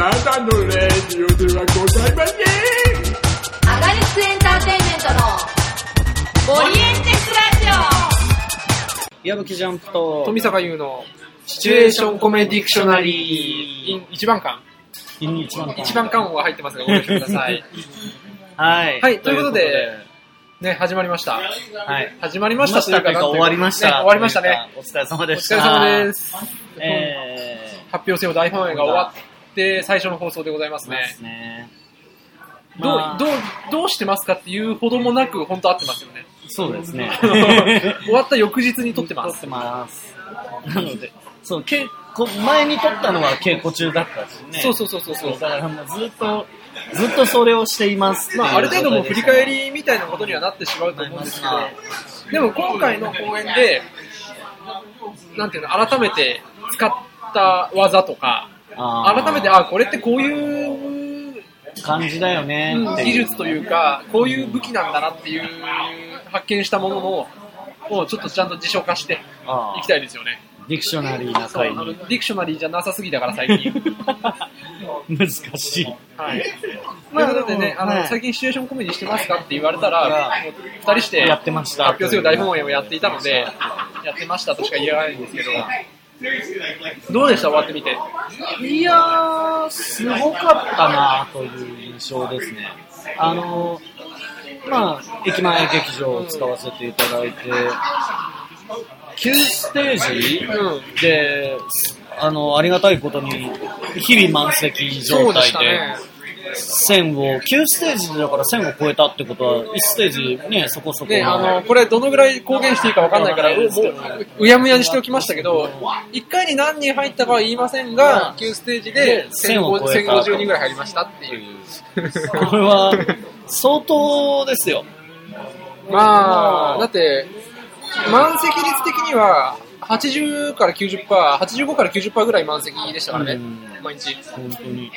ただのレディオではございませんアガリスクエンターテインメントのオリエンテスラジ矢吹ジャンプと、富坂優のシチュエーションコメディクショナリー、一番巻。一番一番巻は入ってますが、ご了承ください。はい。はいということでね、始まりました。はい。始まりましたというか、終わりました。ね終わりましたね。。お疲れ様でおした。疲れ様で。す。え発表せよ大本営が終わって、最初の放送でございますねす。ね。どうまあ、どう、どうしてますかっていうほどもなく、本当合ってますよね。そうですね。終わった翌日に撮ってます撮って。ます。なので、そう、稽古、前に撮ったのは稽古中だったしね。そうそうそうそうそう。だからもうずっと、ずっとそれをしています。まあ、ある程度もう振り返りみたいなことにはなってしまうと思うんですけど、でも今回の公演で、なんていうの、改めて使った技とか、改めて、あ、これってこういう感じだよね技術というか、こういう武器なんだなっていう発見したものの、をちょっとちゃんと辞書化していきたいですよね。ディクショナリーな回に。のディクショナリーじゃなさすぎだから最近。難しい。はい。まあということでね、あの、はい最近シチュエーションコメディしてますかって言われたら、二人してやってました発表する大本営をやっていたので、やってましたとしか言えないんですけど、どうでした？終わってみて。いやー、すごかったなという印象ですね。あのー、まあ、駅前劇場を使わせていただいて、9ステージうん。で、あの、ありがたいことに、日々満席状態でしたね、。線を、9ステージだから線を超えたってことは、1ステージね、そこそこね、あの、これどのぐらい公言していいかわかんないから、うもう、うやむやにしておきましたけど、1回に何人入ったかは言いませんが、9ステージで1000を超えた1050人ぐらい入りましたっていう。これは、相当ですよ。まあ、だって、満席率的には、80から90%、85から90%ぐらい満席でしたからねうん、毎日。本当に。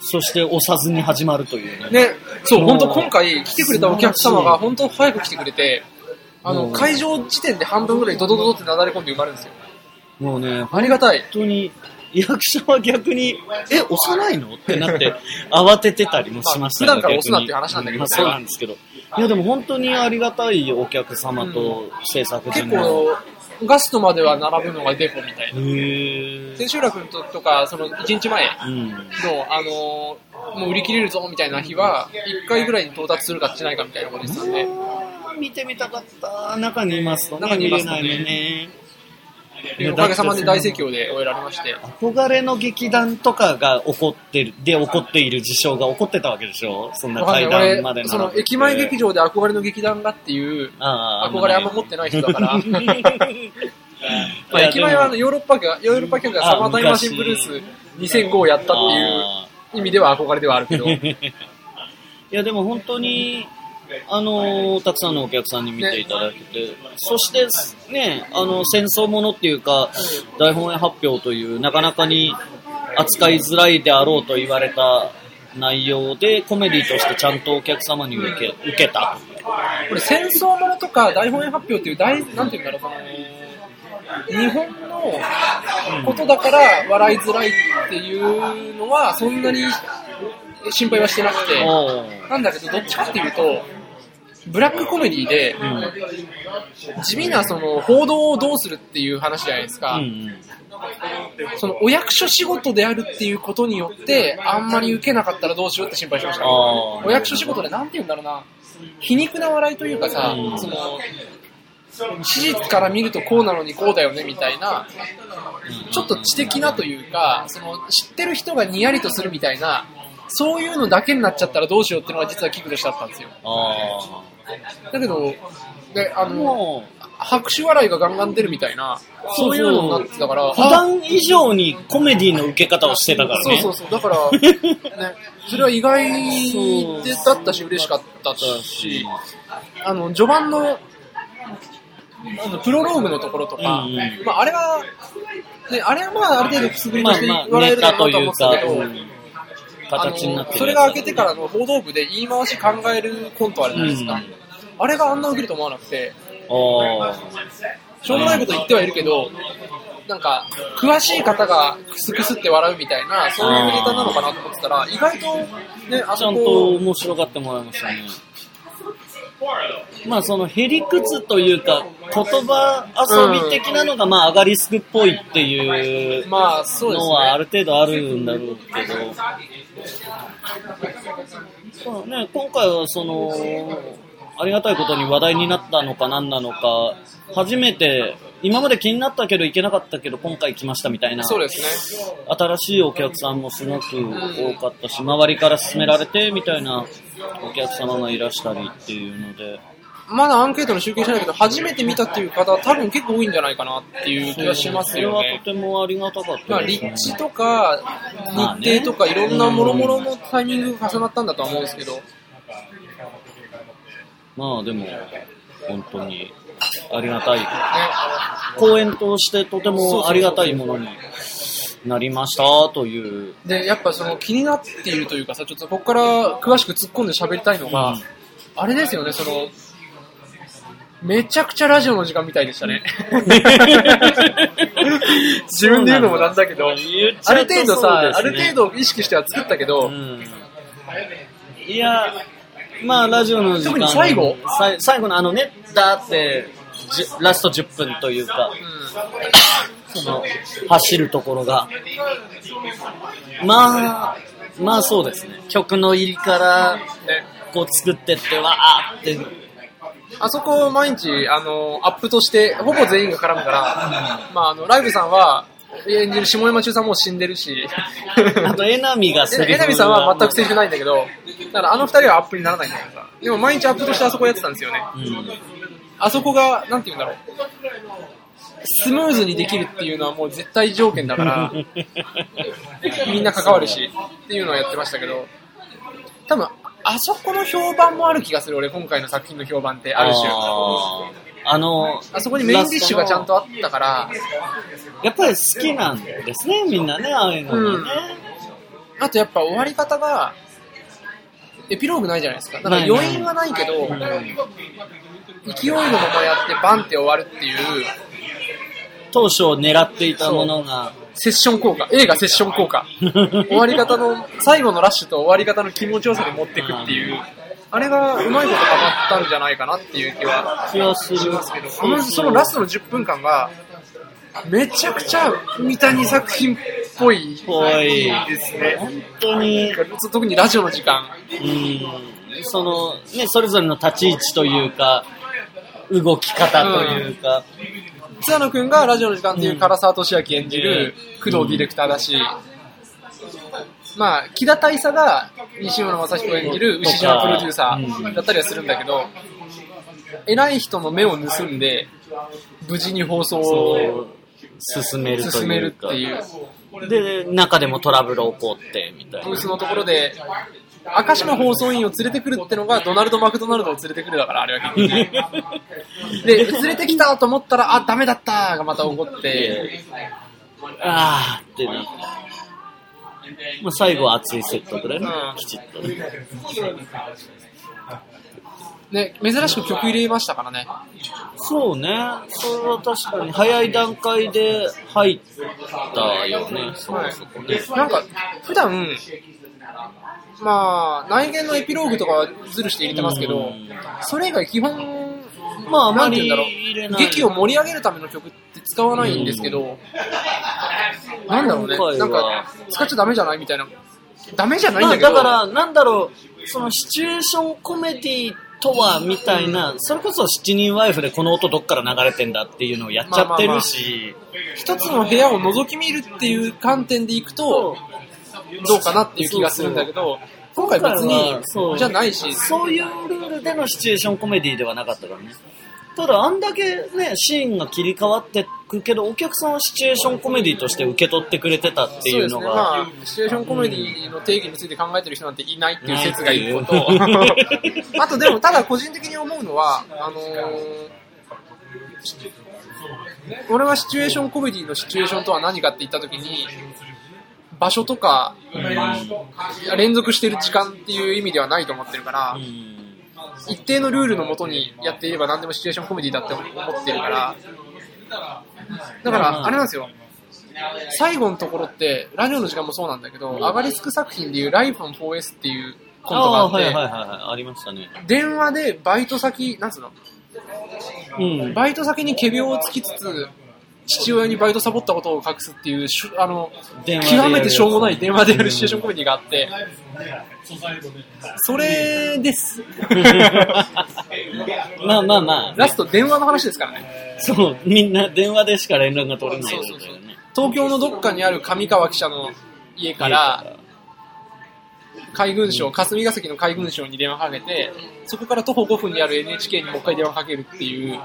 そして押さずに始まるというね。ね、そう、本当今回来てくれたお客様が本当早く来てくれて、あの、会場時点で半分ぐらいドドドドってなだれ込んで埋まるんですよ。もうね、ありがたい。本当に、役者は逆に、え、押さないの？ってなって、慌ててたりもしましたまあ普段から押すなっていう話なんだけどまあそうなんですけど。いや、でも本当にありがたいお客様と制作結陣の。構、ガストまでは並ぶのがデポみたいへな。ー千秋楽ととか、その1日前うん。の、あのーもう売り切れるぞみたいな日は、1回ぐらいに到達するかしないかみたいなこと言ってたんで、あー見てみたかった。中にいますとね、中にいますとね見れないのね。でおかげさまで大盛況で終えられまして、憧れの劇団とかが起こってる、で起こっている事象が起こってたわけでしょ？そんな階段まで俺、その駅前劇場で憧れの劇団がっていう、憧れあんま持ってない人だから、まあ、駅前はあのヨーロッパが、ヨーロッパ客がサマータイムマシンブルース2005をやったっていうあ意味では憧れではあるけど、ー いや、でも本当に、あのーたくさんのお客さんに見ていただけて、そしてね、あの、戦争ものっていうか、大本営発表という、なかなかに扱いづらいであろうと言われた内容で、コメディとしてちゃんとお客様に受け受けた。これ戦争ものとか大本営発表っていう大、なんていうんだろう、その、日本のことだから笑いづらいっていうのはそんなに心配はしてなくて、なんだけどどっちかっていうと、ブラックコメディで、地味なその報道をどうするっていう話じゃないですか。うんうんそのお役所仕事であるっていうことによって、あんまり受けなかったらどうしようって心配しました。お役所仕事でなんて言うんだろうな、皮肉な笑いというかさ、うんその、史実から見るとこうなのにこうだよねみたいな、ちょっと知的なというか、その知ってる人がにやりとするみたいな、そういうのだけになっちゃったらどうしようっていうのが実は危惧としてあったんですよ。あだけど、で、あーの、拍手笑いがガンガン出るみたいな、そういうのになってたから、普段以上にコメディの受け方をしてたからね。そうそうそう。だから、ね、それは意外でだったし、嬉しかったし、あの、序盤の、あのプロローグのところとか、うんうんまあ、あれは、ね、あれはまあ、ある程度くすぐりとして笑えるのかと思というか、ってたけど、うん形になってそれが明けてからの報道部で言い回し考えるコントあるじゃないですか。うんあれがあんな受けると思わなくて、あしょうもないこと言ってはいるけど、なんか、詳しい方がクスクスって笑うみたいな、そういうネタなのかなと思ってたら、意外とね、あちゃんと面白がってもらいましたね。まあそのへりくつというか、言葉遊び的なのがまあアガリスクっぽいっていうのはあね。る程度あるんだろうけど、そうね、今回はその、ありがたいことに話題になったのか何なのか、初めて、今まで気になったけど行けなかったけど今回来ましたみたいな、そうですね。新しいお客さんもすごく多かったし、周りから勧められてみたいなお客様がいらしたりっていうので、まだアンケートの集計してないけど、初めて見たっていう方は多分結構多いんじゃないかなっていう気がしますよねそれはと。てもありがたかっまあ、たです、ね。立地とか、日程とか、いろんな諸々のタイミングが重なったんだとは思うんですけど、まあでも、本当にありがたい。公演としてとてもありがたいものになりましたという。で、やっぱその気になっているというかさ、ちょっとここから詳しく突っ込んで喋りたいのが、うんあれですよね、その、めちゃくちゃラジオの時間みたいでしたね。自分で言うのもなんだけど、言っちあるゃうと程度さ、あそうですねる程度意識しては作ったけど、うんいや、まあ、ラジオの時間特に最後？最後のあのね、だって、ラスト10分というか、その、走るところが、まあ、まあそうですね。曲の入りから、ね、こう作ってって、わーって、あそこ毎日、あの、アップとして、ほぼ全員が絡むから、まあ、あの、ライブさんは、演じる下山中さんも死んでるし、あと、エナミがセリフえなみさんは全くセリフないんだけど、だからあの二人はアップにならないんだけどさ。でも毎日アップとしてあそこやってたんですよね。うんあそこが、なんて言うんだろう。スムーズにできるっていうのはもう絶対条件だから、みんな関わるし、っていうのをやってましたけど、多分、あそこの評判もある気がする、俺、今回の作品の評判って、ある種。あの、あそこにメインディッシュがちゃんとあったから、やっぱり好きなんですね、みんなね、ああいうのがね。あとやっぱ終わり方が、エピローグないじゃないですか。だから余韻はないけど、勢いのままやってバンって終わるっていう、当初狙っていたものが、セッション効果、映画セッション効果。終わり方の、最後のラッシュと終わり方の気持ちよさで持っていくっていう、あれがうまいことハマったんじゃないかなっていう気は気がする。しますけど、あのそのラストの10分間が、めちゃくちゃ三谷作品っぽいぽいですね。本当に、特にラジオの時間。うん、その、ね、それぞれの立ち位置というか、動き方というか、津野くんがラジオの時間っていう唐沢俊明演じる工藤ディレクターだし、まあ、木田大佐が西村正彦演じる牛島プロデューサーだったりはするんだけど、偉い人の目を盗んで、無事に放送そをう、進めると進める。っていう、で、中でもトラブル起こって、みたいな。ブースのところで、明石の放送委員を連れてくるってのが、ドナルド・マクドナルドを連れてくるだから、あれは結局。で、連れてきたと思ったら、あ、ダメだったがまた起こって、あーってなって。まあ、最後は熱いセットぐらいねうん、きちっとね。ね、珍しく曲入れましたからね。そうね。それは確かに早い段階で入ったよね。そうそこね。なんか、普段、まあ、内言のエピローグとかはズルして入れてますけどうん、それ以外基本、まあ、あまりなんて言うんだろう。劇を盛り上げるための曲って使わないんですけど、なんだろうね。なんか、使っちゃダメじゃないみたいな。ダメじゃないんまあ、だけど、だから、なんだろう、そのシチュエーションコメディとは、みたいな、それこそ七人ワイフでこの音どっから流れてんだっていうのをやっちゃってるし、一つの部屋を覗き見るっていう観点でいくと、どうかなっていう気がするんだけど、今回別にそう、じゃないし、そういうルールでのシチュエーションコメディではなかったからね。ただ、あんだけね、シーンが切り替わってくけど、お客さんはシチュエーションコメディとして受け取ってくれてたっていうのそうですね、が、まあ、シチュエーションコメディの定義について考えてる人なんていないっていう説が一個と。あとでも、ただ個人的に思うのは、あのー俺はシチュエーションコメディのシチュエーションとは何かって言ったときに、場所とか、連続してる時間っていう意味ではないと思ってるから、うん一定のルールのもとにやっていれば何でもシチュエーションコメディだって思ってるから、だから、まあれなんですよ。最後のところって、ラジオの時間もそうなんだけど、アガリスク作品でいう Life on 4S っていうコントがあって、はいはいはいはい。ありましたね。電話でバイト先、なんつうの？うん。バイト先に仮病をつきつつ、父親にバイトサボったことを隠すっていうあの、極めてしょうもない電話でやるシチュエーションコメディがあって、それです。まあまあまあ。ラスト電話の話ですからね。そう、みんな電話でしか連絡が取れないそうそうそう。東京のどっかにある上川記者の家から、海軍省、霞が関の海軍省に電話かけて、そこから徒歩5分にある NHK にもう一回電話かけるっていう。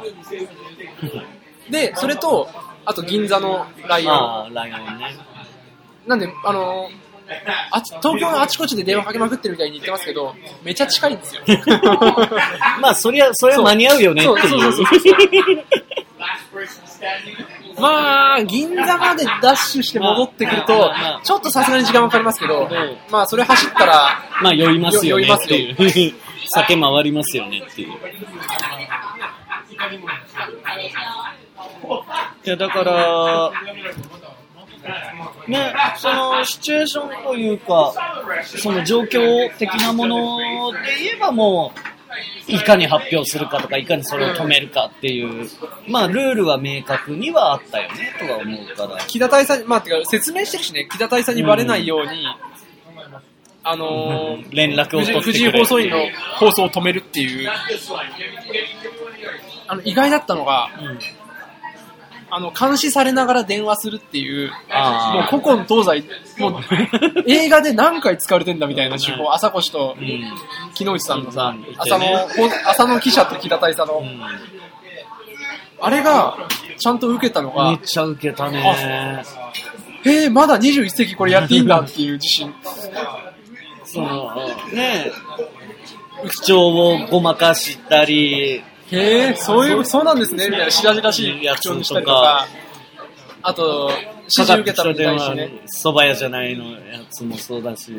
で、それと、あと銀座のライオン。ああ、ライオンね。なんで、あのあち東京のあちこちで電話かけまくってるみたいに言ってますけど、めちゃ近いんですよ。まあ、そりゃ、それは間に合うよねっていう。まあ、銀座までダッシュして戻ってくるとちょっとさすがに時間かかりますけどうん、まあ、それ走ったら、まあ、酔いますよねっていう。酒回りますよねっていう。いや、だから、ね、そのシチュエーションというか、その状況的なもので言えばもう、いかに発表するかとか、いかにそれを止めるかっていう、まあ、ルールは明確にはあったよね、とは思うから。木田大佐に、まあ、てか説明してるしね、木田大佐にバレないように、あのー連絡を取ってくれ藤井放送員の放送を止めるっていう、あの、意外だったのが、うんあの、監視されながら電話するっていう、もう古今東西、もう 映画で何回使われてんだみたいな手法、朝越とうん。木之内さんのさうん。朝の、朝の記者と木田大佐の、うん。あれが、ちゃんと受けたのがめっ、ちゃ受けたね。へえ、まだ21世紀これやっていいんだっていう自信。その、ね口調をごまかしたり、へえ、そういう、そうなんですね、みたいな白々しい口調にしたりとか、あと、指示受けたのに対してね。蕎麦屋じゃないのやつもそうだし、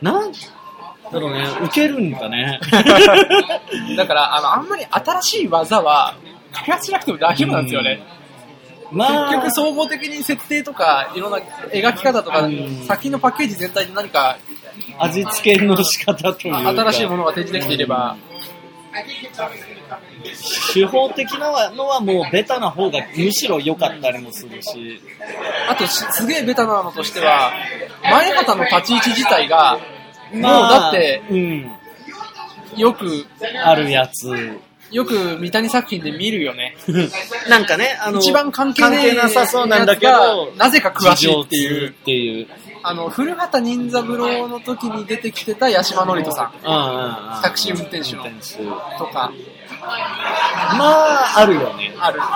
なんだろうね、受けるんだね。だから、あの、あんまり新しい技は、開発しなくても大丈夫なんですよね。まあ、結局総合的に設定とか、いろんな描き方とかうん、作品のパッケージ全体で何か味付けの仕方というか、新しいものが提示できていれば、手法的なのはもうベタな方がむしろ良かったりもするし、あとしすげえベタなのとしては、前畑の立ち位置自体が、もうまあだって、うん、よく、あるやつ。よく三谷作品で見るよね。なんかね、あの、一番関係なさそうなんだけやどなぜか詳しいっていう通っていう。あの、古畑任三郎の時に出てきてた八島智人さん。タクシー運転手の。とか、まあ、あるよね。ある。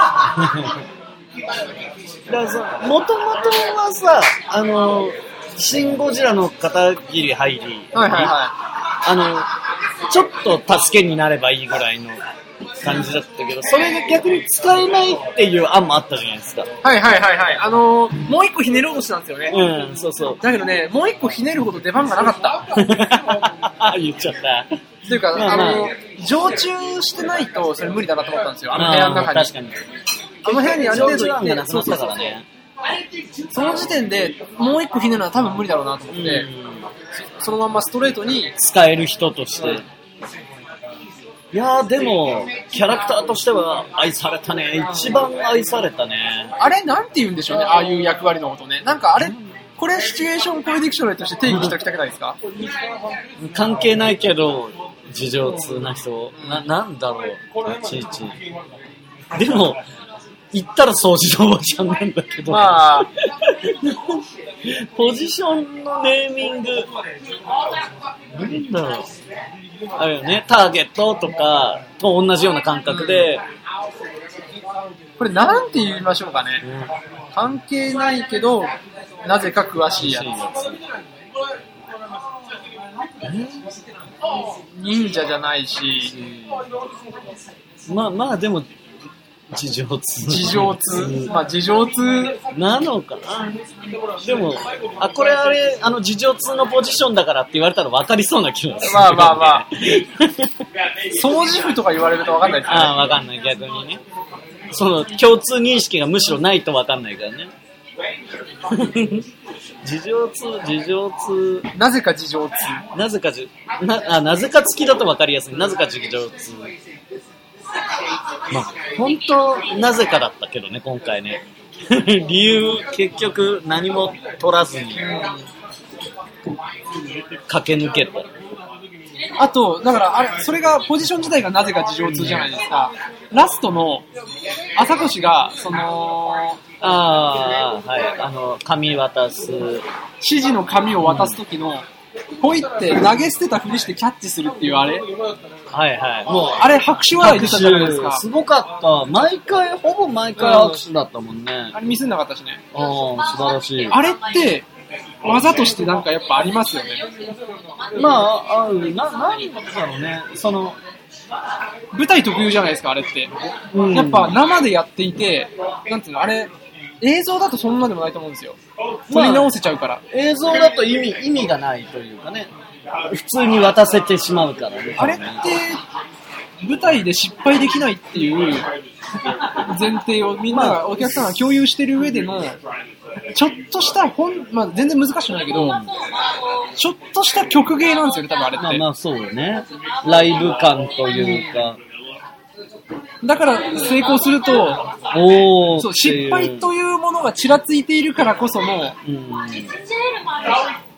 だからさ、もともとはさ、あの、シン・ゴジラの片桐入り、はいはいはあの、ちょっと助けになればいいぐらいの感じだったけど、それが逆に使えないっていう案もあったじゃないですか。い。はいはいはいはい。あのーもう一個ひねろうとしたんですよね。うん、そうそう。だけどね、もう一個ひねるほど出番がなかった。言っちゃった。っていうか、まあの、常駐してないとそれ無理だなと思ったんですよ。あの部屋の中に。確かに。あの部屋にある程度いて上手案がなくなったからね。その時点でもう一個ひねるのは多分無理だろうなと思って、うんそのまんまストレートに、使える人として。いやーでも、キャラクターとしては愛されたね。一番愛されたね。あれなんて言うんでしょうね、ああいう役割のことね。なんかあれ、これシチュエーションコメディクショナルとして定義しておきたくないですか？関係ないけど、事情通な人。な、なんだろう、立ち位置。でも、言ったら掃除のおばちゃんなんだけど。まあ、ポジションのネーミング。なんだろう。あれよね、ターゲットとかと同じような感覚で、これなんて言いましょうかね。関係ないけど、なぜか詳しいやつ。忍者じゃないし、まあまあでも、事情通。事情通。まあ事情通、なのかなでも、あ、これあれ、あの、事情通のポジションだからって言われたら分かりそうな気がする。まあまあまあ 掃除婦とか言われるとわかんないですよね。ああ、わかんない、逆にね。その共通認識がむしろないと分かんないからね。事情通、事情通、なぜか事情通。なぜかじ、な、あ、なぜか付きだと分かりやすい。なぜか事情通。まあ、本当、なぜかだったけどね、今回ね。理由、結局、何も取らずに、駆け抜けた。あと、だから、あれ、それが、ポジション自体がなぜか事情通じゃないですか。ラストの、朝越が、その、ああ、はい。あの、紙渡す。指示の紙を渡す時の、ポイって投げ捨てたふりしてキャッチするっていうあれはいはい。もう、あれ拍手笑い出たじゃないですか？すごかった。毎回、ほぼ毎回握手だったもんね。あれミスんなかったしね。ああ、素晴らしい。あれって、技としてなんかやっぱありますよね。まあ、ある、な、なんだろうね。その、舞台特有じゃないですか、あれって。うんやっぱ生でやっていて、なんていうの、あれ、映像だとそんなでもないと思うんですよ。撮り直せちゃうから。映像だと意味、意味がないというかね。普通に渡せてしまうからね。あれって、舞台で失敗できないっていう前提をみんなが、お客さんが共有してる上での、ちょっとした本、まあ全然難しくないけど、ちょっとした曲芸なんですよね、多分あれって。まあまあそうよね。ライブ感というか。だから成功すると、そう失敗というものがちらついているからこそのうん。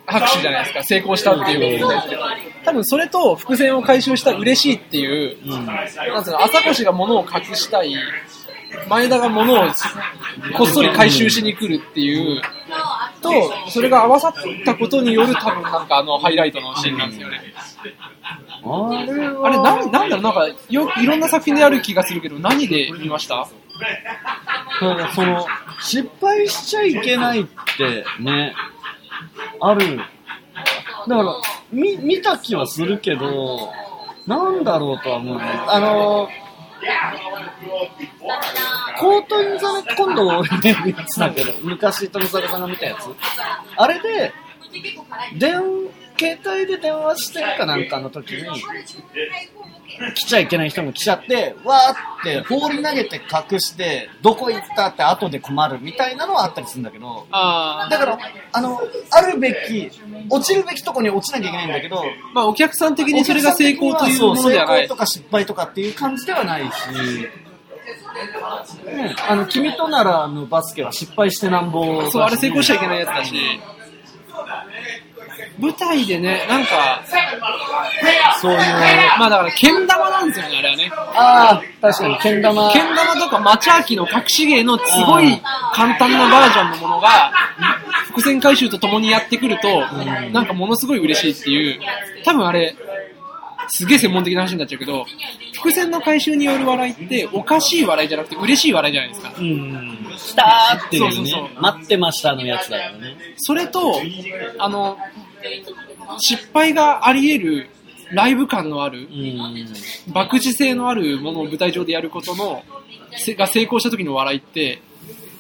拍手じゃないですか、成功したっていうことに対して。多分それと伏線を回収した嬉しいっていう、うん。なんつうの、朝越が物を隠したい、前田が物をこっそり回収しに来るっていう、と、それが合わさったことによる多分なんかあのハイライトのシーンなんですよね。あれあれ、なんなんだろう、なんかよ、いろんな作品である気がするけど、何で見ました？だからその、失敗しちゃいけないってね、ある。だから、見、見た気はするけど、なんだろうとは思うね。あのコートインザメ、今度俺ね、見てたけど、昔富坂さんが見たやつ。あれで、電、携帯で電話してるかなんかの時に、来ちゃいけない人も来ちゃって、わーって放り投げて隠して、どこ行ったって後で困るみたいなのはあったりするんだけど、あだから、あの、あるべき、落ちるべきとこに落ちなきゃいけないんだけど、まあお客さん的にそれが成功というものではないそう成功と。か失敗とかっていう感じではないし、ね、あの、君とならのバスケは失敗してなんぼだしそう、あれ成功しちゃいけないやつだし。舞台でね、なんか、そういう、まあだから、けん玉なんですよね、あれはね。ああ、確かに、けん玉。けん玉とかマチャーキの隠し芸のすごい簡単なバージョンのものが、伏線回収とともにやってくると、なんかものすごい嬉しいっていう、多分あれ、すげえ専門的な話になっちゃうけど、伏線の回収による笑いって、おかしい笑いじゃなくて嬉しい笑いじゃないですか。うん。来たーっていうねそうそうそう待ってましたのやつだよね。それと、あの、失敗があり得るライブ感のあるう、ん。博打性のあるものを舞台上でやることの、せが成功した時の笑いって、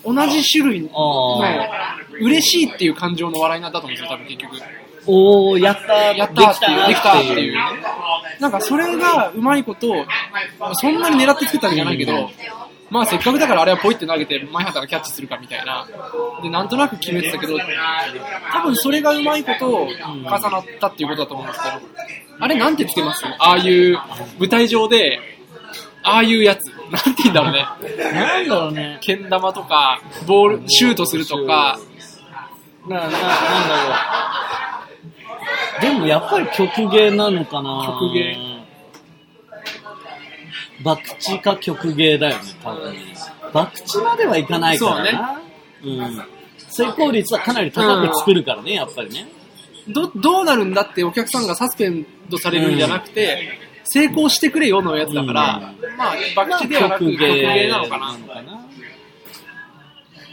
同じ種類のあ嬉しいっていう感情の笑いなんだと思うんですよ、多分結局。おー、やったーやったーっていう、でできたっていう。なんかそれがうまいこと、そんなに狙って作ったわけじゃないけど、まあせっかくだからあれはポイって投げて前畑がキャッチするかみたいな。で、なんとなく決めてたけど、多分それがうまいこと重なったっていうことだと思うんですけど、あれなんてつけます？ああいう舞台上で、ああいうやつ。なんて言うんだろうね。なんだろうね。けん玉とか、ボール、シュートするとか、な、な、なんだろう。でもやっぱり曲芸なのかな曲芸。博打か曲芸だよね、多分。博打まではいかないからな。うん。成功率はかなり高く作るからね、やっぱりね。ど、どうなるんだってお客さんがサスペンドされるんじゃなくて、成功してくれよのやつだから、まあ、博打ではなく曲芸なのかな。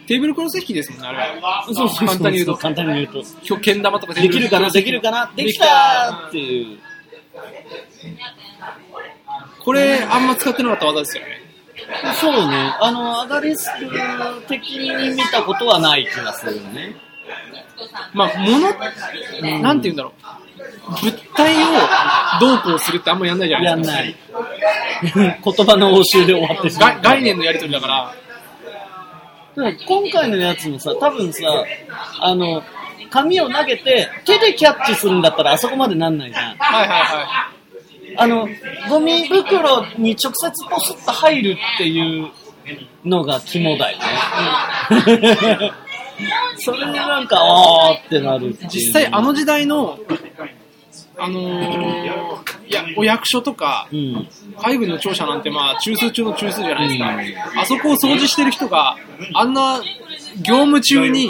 テーブルクロス引きですもんね、あれは。そうそう。簡単に言うと。簡単に言うと。ひょけん玉とかできるかなできるかなできたーっていう。これ、あんま使ってなかった技ですよね。そうね。あの、アガリスク的に見たことはない気がするよね。まあ、もの、なんて言うんだろう。物体をどうこうするってあんまやんないじゃないですか。やんない。言葉の応酬で終わってしまがう。概念のやり取りだから、でも今回のやつもさ、多分さ、あの、紙を投げて手でキャッチするんだったらあそこまでなんないじゃん。はいはいはあの、ゴミ袋に直接ポスッと入るっていうのが肝だよね。それになんか、あーってなるっていうい。実際あの時代の、あのー、いや、お役所とか、うん。海軍の庁舎なんてまあ中枢中の中枢じゃないですか。あそこを掃除してる人が、あんな業務中に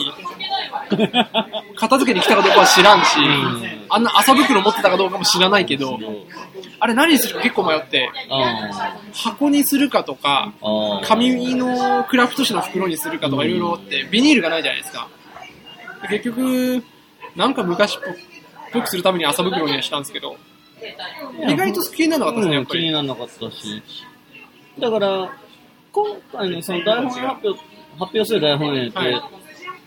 片付けに来たかどうかは知らんし、んあんな麻袋持ってたかどうかも知らないけど、あれ何にするか結構迷って、あ箱にするかとか。紙のクラフト紙の袋にするかとかいろいろあって、ビニールがないじゃないですか。で結局、なんか昔っぽくするために麻袋にはしたんですけど、意外と気にならなかったですね、やっぱり。気にならなかったし。だから、今回のその台本発表、発表する台本演って、はい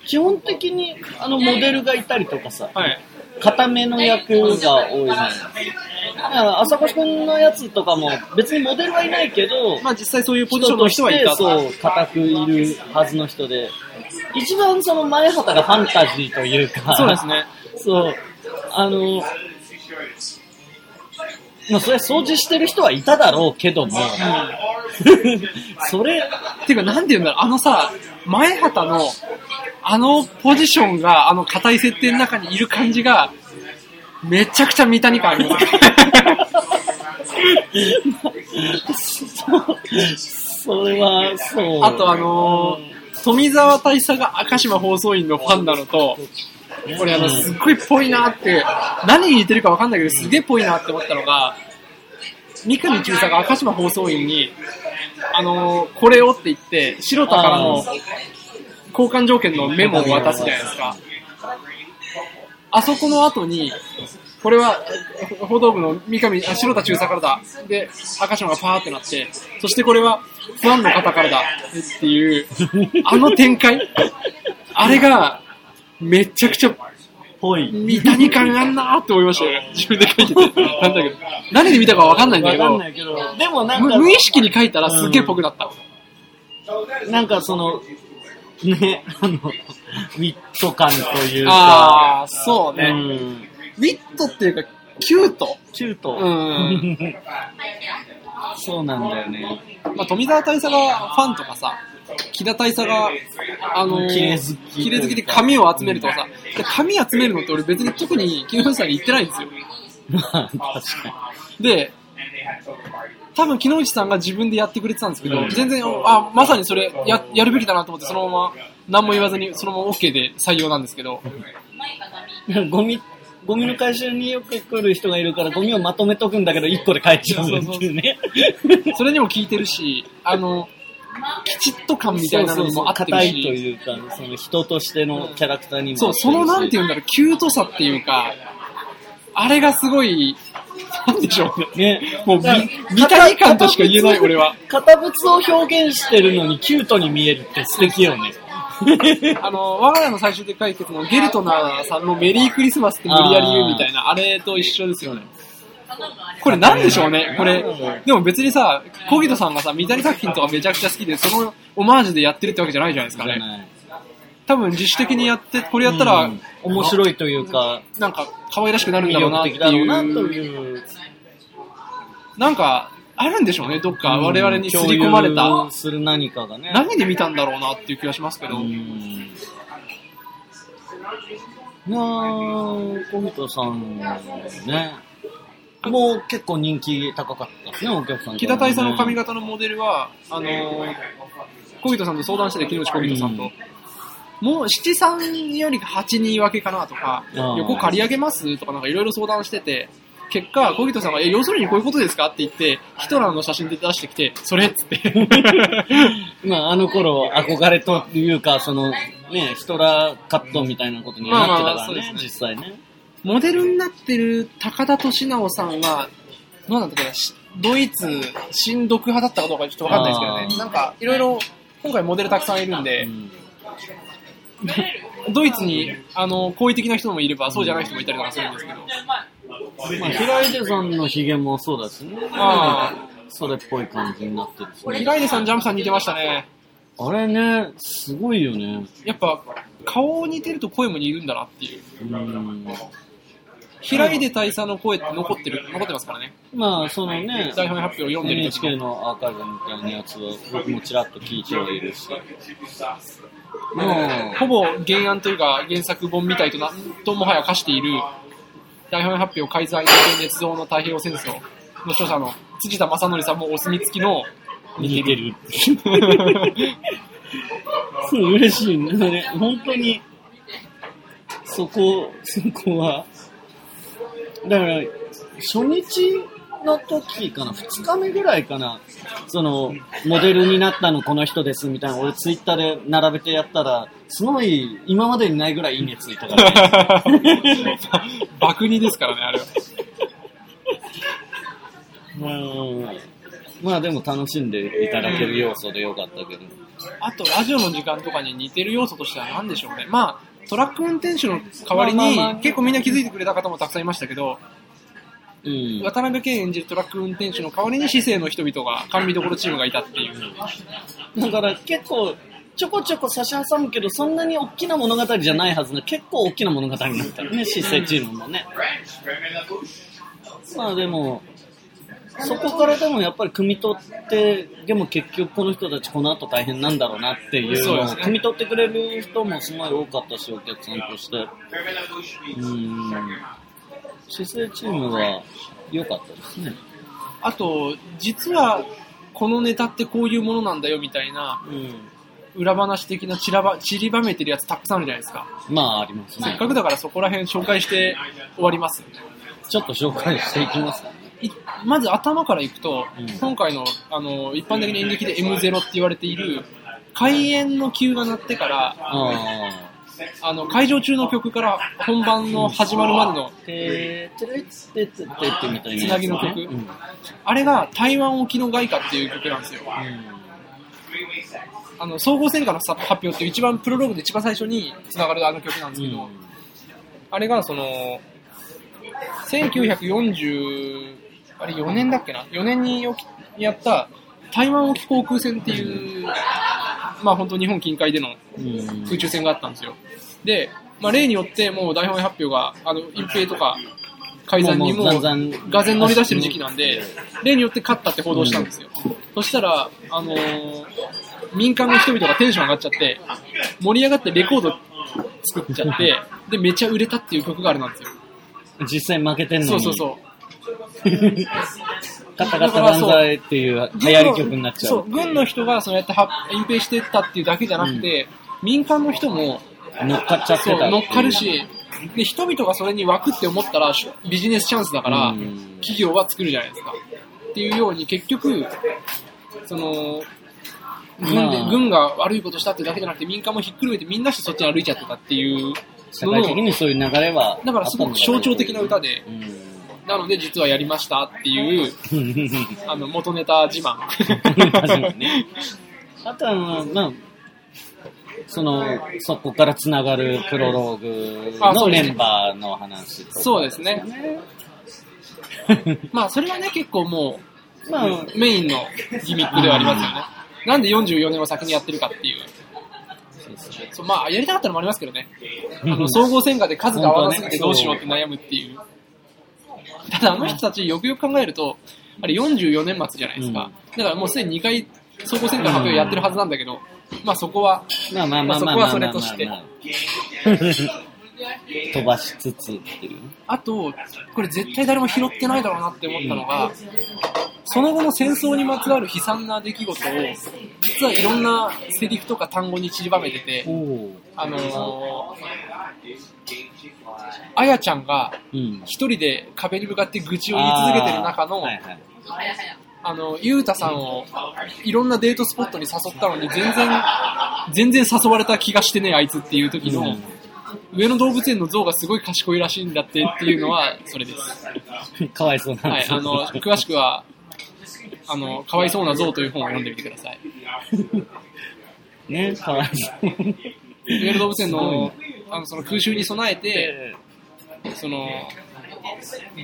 基本的にあのモデルがいたりとかさ、はい。固めの役が多いのよ。だから朝越くんのやつとかも別にモデルはいないけど、まあ実際そういうポジションの人はいた。そう、固くいるはずの人で、一番その前畑がファンタジーというか、そうですね。そう、あの、まあそれ掃除してる人はいただろうけども、それ、ていうか、なんて言うんだろう、あのさ、前畑の、あのポジションが、あの硬い設定の中にいる感じが、めちゃくちゃ三谷感あります。それはそう。あとあのー富澤大佐が赤島放送員のファンなのと、これあの、すっごいぽいなって、何に似てるかわかんないけど、すげえぽいなって思ったのが、三上中佐が赤島放送員に、あのーこれをって言って、白田からの交換条件のメモを渡すじゃないですか。あそこの後に、これは、報道部の三上、あ白田中佐からだ。で、赤島がパーってなって、そしてこれは、ファンの方からだ。っていう、あの展開あれが、めちゃくちゃ、ぽい。三谷感あんなーって思いましたよ。自分で書いてて。なんだけど。何で見たかわかんないんだけどけど、でもなんか、無無意識に書いたらすっげえぽくなった。なんかその、ね、あの、ウィット感というか、ああ、そううね。ん、ウィットっていうか、キュート？キュート。うん。そうなんだよね。まあ、富澤大佐がファンとかさ、木田大佐が、あのー、綺麗好き綺麗好きで紙を集めるとかさ、で紙集めるのって俺別に特に木下さんに言ってないんですよ。まあ、確かで、多分木内さんが自分でやってくれてたんですけど、うん。全然、あ、まさにそれや、やるべきだなと思ってそのまま、何も言わずにそのまま OK で採用なんですけど、に。ゴミ、ゴミの回収によく来る人がいるから、ゴミをまとめとくんだけど、1個で帰っちゃうっていうね。それにも効いてるし、あの、きちっと感みたいなのにも合ってる硬いとし、いうか、その人としてのキャラクターにもそう、そのなんて言うんだろう、キュートさっていうか、あれがすごい、なんでしょうね。ね。もう、見たい感としか言えない、俺は。堅物を表現してるのにキュートに見えるって素敵よね。あの、我が家の最終的解決のゲルトナーさんのメリークリスマスって無理やり言うみたいな、あれと一緒ですよね。これなんでしょうねこれ、でも別にさ、コギトさんがさ、三谷作品とかめちゃくちゃ好きで、そのオマージュでやってるってわけじゃないじゃないですかね。多分自主的にやって、これやったら、うん面白いというか、なんか可愛らしくなるん魅だろうな力っていう。なんか、あるんでしょうね、どっか我々に刷り込まれた。する何かがね。何で見たんだろうなっていう気がしますけど。うん。いやー、小人さんね。もう結構人気高かったですね、お客さんね、木田大佐の髪型のモデルは、あのー、小人さんと相談してて、木内小人さんと。うんもう七三より八人分けかなとか、横借り上げますとかなんかいろいろ相談してて、結果、小人さんが、え、要するにこういうことですかって言って、ヒトラーの写真で出してきて、それっつって。まあ、あの頃、憧れというか、その、ね、ヒトラーカットみたいなことにはなってたからね実際ね。モデルになってる高田敏直さんが、どうなんだっけな、しドイツ、新独派だったかどうかちょっとわかんないですけどね。なんか、いろいろ、今回モデルたくさんいるんでう、ん ドイツに、あの、好意的な人もいれば、そうじゃない人もいたりとかするんですけど。まあ、平出さんのヒゲもそうだしね。あそれっぽい感じになってるし。平出さん、ジャンプさん似てましたね。あれね、すごいよね。やっぱ、顔似てると声も似るんだなっていう。うん。平出大佐の声って残ってる、残ってますからね。まあ、そのね、台本発表を読んでる時 NHK のアーカイブみたいなやつは僕もちらっと聞いてはいるし。もほぼ原案というか原作本みたいとな、ともはや課している、台本発表改ざん予定捏造の太平洋戦争の著者の辻田正則さんもお墨付きのう、似てる。そう、嬉しいね。本当に、そこ、そこは。だから、初日の時かな、二日目ぐらいかな、その、モデルになったのこの人ですみたいな、俺ツイッターで並べてやったら、すごい、今までにないぐらいいいねついたから、ね。爆二ですからね、あれは。うんまあでも楽しんでいただける要素でよかったけど。あと、ラジオの時間とかに似てる要素としては何でしょうね。まあ、トラック運転手の代わりに、まあまあまあ結構みんな気づいてくれた方もたくさんいましたけど、うん。渡辺謙演じるトラック運転手の代わりに市政の人々が、甘味どころチームがいたっていう。だから結構、ちょこちょこ差し挟むけど、そんなに大きな物語じゃないはずの、結構大きな物語になったよね、姿勢チームもね。まあでも、そこからでもやっぱり汲み取って、でも結局この人たちこの後大変なんだろうなっていうのを汲み取ってくれる人もすごい多かったし、お客さんとして。うん。姿勢チームは良かったですね。あと、実は、このネタってこういうものなんだよみたいな、うん。裏話的な散らば散りばめてるやつたくさんあるじゃないですか。まあありますねせっ。かくだからそこら辺紹介して終わります。ちょっと紹介していきますかね。いまず頭からいくと、うん今回のあの一般的に演劇で M0 って言われている開演の急が鳴ってからああの会場中の曲から本番の始まるまでのあ。てーてれってってってってみたいなぎの曲。うん。あれが台湾沖の外貨っていう曲なんですよ。あの総合戦果のさ発表っていう一番プロローグで一番最初につながるあの曲なんですけど、あれがその1940あれ4年だっけな？4年にやった台湾沖航空船っていうまあ本当日本近海でのうん。空中戦があったんですよ。で、まあ、例によってもう大本営発表が、あの、隠蔽とか、改ざんにもがぜん乗り出してる時期なんで、例によって勝ったって報道したんですよ。そしたら、あのー民間の人々がテンション上がっちゃって、盛り上がってレコード作っちゃって、で、めっちゃ売れたっていう曲があるなんですよ。実際負けてんのに。そうそうそう。カタカタ万歳っていう流行り曲になっちゃ。そうう、軍の人がそうやっては隠蔽してったっていうだけじゃなくて、民間の人も乗っかっちゃってた乗っかる。し、で、人々がそれに湧くって思ったら、しビジネスチャンスだからうん、企業は作るじゃないですか。っていうように、結局、その、軍で、まあ軍が悪いことしたってだけじゃなくて、民間もひっくるめてみんなしてそっちに歩いちゃってたっていうの社会的の、にそういう流れは。だからすごく象徴的な歌で、うん。なので実はやりましたっていう、あの、元ネタ自慢。あとは、まあ、その、そこからつながるプロローグのメンバーの話とかそうですね。まあ、それはね、結構もまあ、う、メインのギミックではありますよね。なんで44年を先にやってるかっていう。そうまあ、やりたかったのもありますけどね。あの、総合戦果で数が合わなすぎてどうしようって悩むっていう。ただ、あの人たちよくよく考えると、あれ44年末じゃないですか。だからもうすでに2回総合戦果発表やってるはずなんだけど、まあそこは、まあまあまあまあまあまあそこはそれとしてまあまあ飛ばしつつっていうね。あと、これ絶対誰も拾ってないだろうなって思ったのが、その後の戦争にまつわる悲惨な出来事を、実はいろんなセリフとか単語に散りばめてて、おあのー、あやちゃんがうん。一人で壁に向かって愚痴を言い続けてる中の、あーはいはいあの、ゆうたさんをいろんなデートスポットに誘ったのに全然、全然誘われた気がしてねあいつっていう時の、上野動物園の象がすごい賢いらしいんだってっていうのは、それです。かわいそうなんはい、あの、詳しくは、あの、かわいそうな象という本を読んでみてください。ね、かわいそう。上野動物園の、あの、その空襲に備えて、その、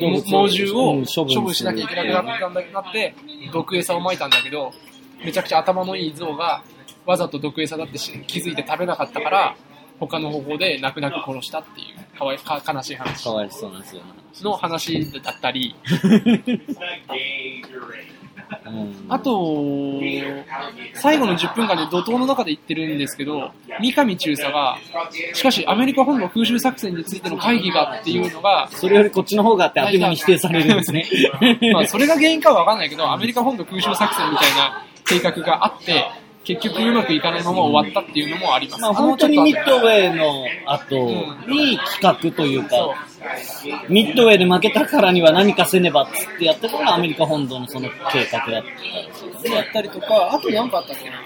猛獣をうん処分しなきゃいけなくなったんだなって、毒餌を撒いたんだけど、めちゃくちゃ頭のいい象がわざと毒餌だってし気づいて食べなかったから、他の方法で泣く泣く殺したっていう、かわいか悲しい話。かわいそうなんですよ。ね。の話だったり、う んあと、最後の10分間で怒涛の中で言ってるんですけど、三上中佐が、しかしアメリカ本土空襲作戦についての会議がっていうのが、それよりこっちの方があって頭に否定されるんですね。まあそれが原因かはわかんないけど、アメリカ本土空襲作戦みたいな計画があって、結局うまくいかないまま終わったっていうのもあります。まあ本当にミッドウェーの後うに企画というそか、ミッドウェーで負けたからには何かせねばっつってやってたのがアメリカ本土のその計画だったんですよやったりとか、あと何かあったっけな。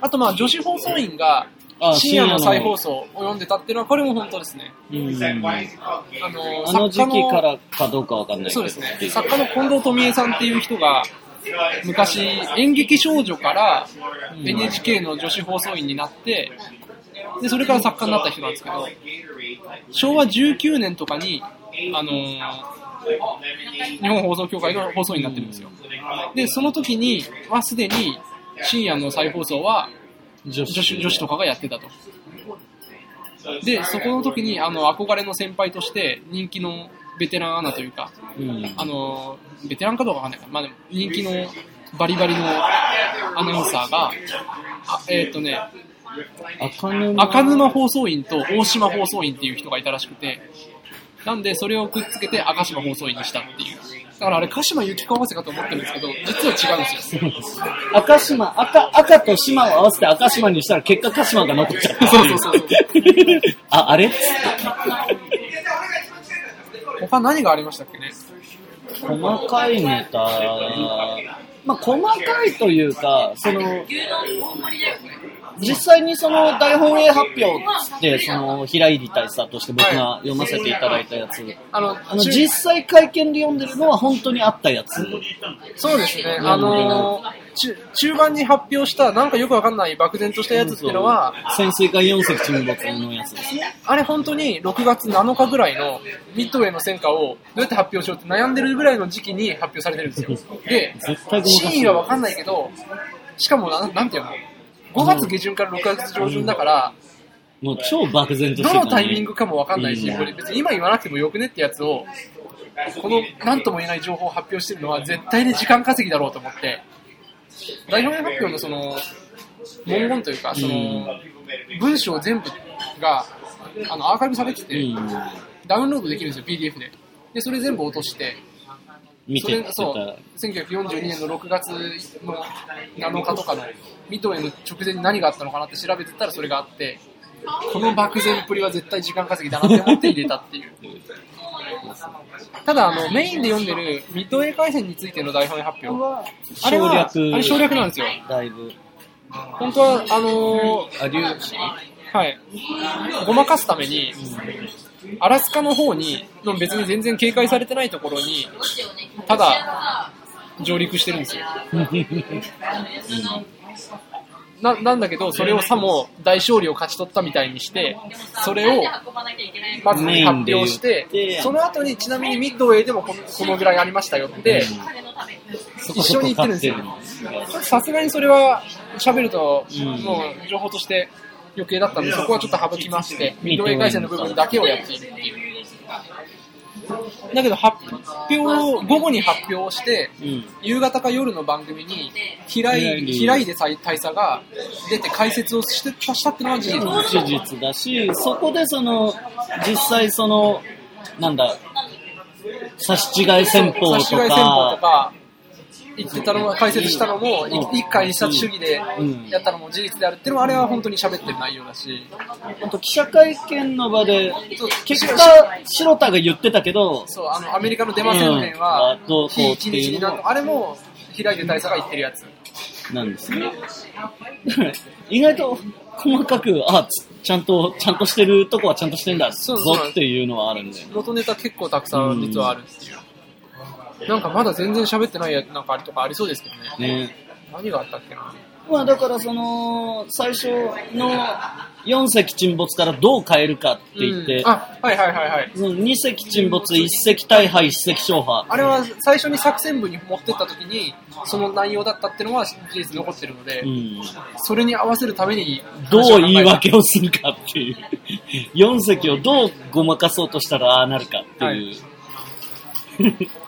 あとまあ女子放送員があ深夜の再放送を読んでたっていうのは、これも本当ですね。うんあのあの時期からかどうかわかんないけど。そうですね。作家の近藤富江さんっていう人が、昔、演劇少女からうん NHK の女子放送員になって、で、それから作家になった人なんですけど、昭和19年とかに、あのー日本放送協会の放送員になってるんですよ。で、その時にはすでに深夜の再放送は女女子女子とかがやってたと。で、そこの時にあの憧れの先輩として人気のベテランアナというか、うん。あの、ベテランかどうかわかんないから、まあでも人気のバリバリのアナウンサーが、あえっ、とね、赤沼。赤沼放送員と大島放送員っていう人がいたらしくて、なんでそれをくっつけて赤島放送員にしたっていう。だからあれ鹿島由紀子合わせかと思ってるんですけど、実は違うんですよ。赤島、赤、赤と島を合わせて赤島にしたら結果鹿島が残っちゃった。そうそうそうそう。あ、あれ？他何がありましたっけね？細かいネタ、まあ細かいというか、その、実際にその大本営発表って、その平入大佐として僕が読ませていただいたやつ、あの、あの中実際会見で読んでるのは本当にあったやつ。そうですね。あの中、中盤に発表した、なんかよくわかんない漠然としたやつっていうのは、潜水艦4隻沈没のやつですね。あれ本当に6月7日ぐらいのミッドウェイの戦果をどうやって発表しようって悩んでるぐらいの時期に発表されてるんですよ。で、真意はわかんないけど、しかもな、なんていうの？?5 月下旬から6月上旬だから、もう超漠然としてどのタイミングかもわかんないし、うんこれ別に今言わなくてもよくねってやつを、この何とも言えない情報を発表してるのは絶対に時間稼ぎだろうと思って、代表発表のその、文言というか、その、文章全部が、あの、アーカイブされてて、うん。ダウンロードできるんですよ、PDF で。で、それ全部落として、そ見てた。れそう、1942年の6月の7日とかの、ミッドウェイの直前に何があったのかなって調べてたらそれがあって、この漠然っぷりは絶対時間稼ぎだなって思って入れたっていう。ただ、あの、メインで読んでるミッドウェイ回線についての台本発表、あれ省は、略。あれ省略なんですよ。だいぶ。本当は、あのーあ、粒子はい。ごまかすために、アラスカの方に、の別に全然警戒されてないところに、ただ、上陸してるんですよ。な、なんだけど、それをさも大勝利を勝ち取ったみたいにして、それを、まず発表してその後にちなみにミッドウェイでもこのこのぐらいありましたよって、一緒に言ってるんですよ。さすがにそれは喋ると、うんもう情報として余計だったんで、そこはちょっと省きまして、ミッドウェイ回線の部分だけをやっているっていう。だけど発表、午後に発表して、うん。夕方か夜の番組に、平井、平井で大佐が出て解説をしてしたっていうのは事実。事実だし、そこでその、実際その、なんだ、差し違い戦法と差し違い戦法とか、か、言ってたのも、解説したのも、一回一冊主義でうんやったのも事実であるっていうのは、あれは本当に喋ってる内容だし、本当記者会見の場で、結果、白田が言ってたけど、そう、あの、アメリカの出ません編は非一日になるあれも、平井で大佐が言ってるやつ。なんですね。意外と細かく、あ、つちゃんと、ちゃんとしてるとこはちゃんとしてんだぞっていうのはあるんで。元ネタ結構たくさん実はあるっていう。なんかまだ全然喋ってないやなんかあれとかありそうですけどね。ね。何があったっけな。まあだからその、最初の4隻沈没からどう変えるかって言って、うんあ、はいはいはいはい。その2隻沈没、1隻大敗、1隻勝破。あれは最初に作戦部に持ってった時に、その内容だったっていうのは事実残ってるので、うん、それに合わせるために、どう言い訳をするかっていう。4隻をどうごまかそうとしたらああなるかっていう。まあ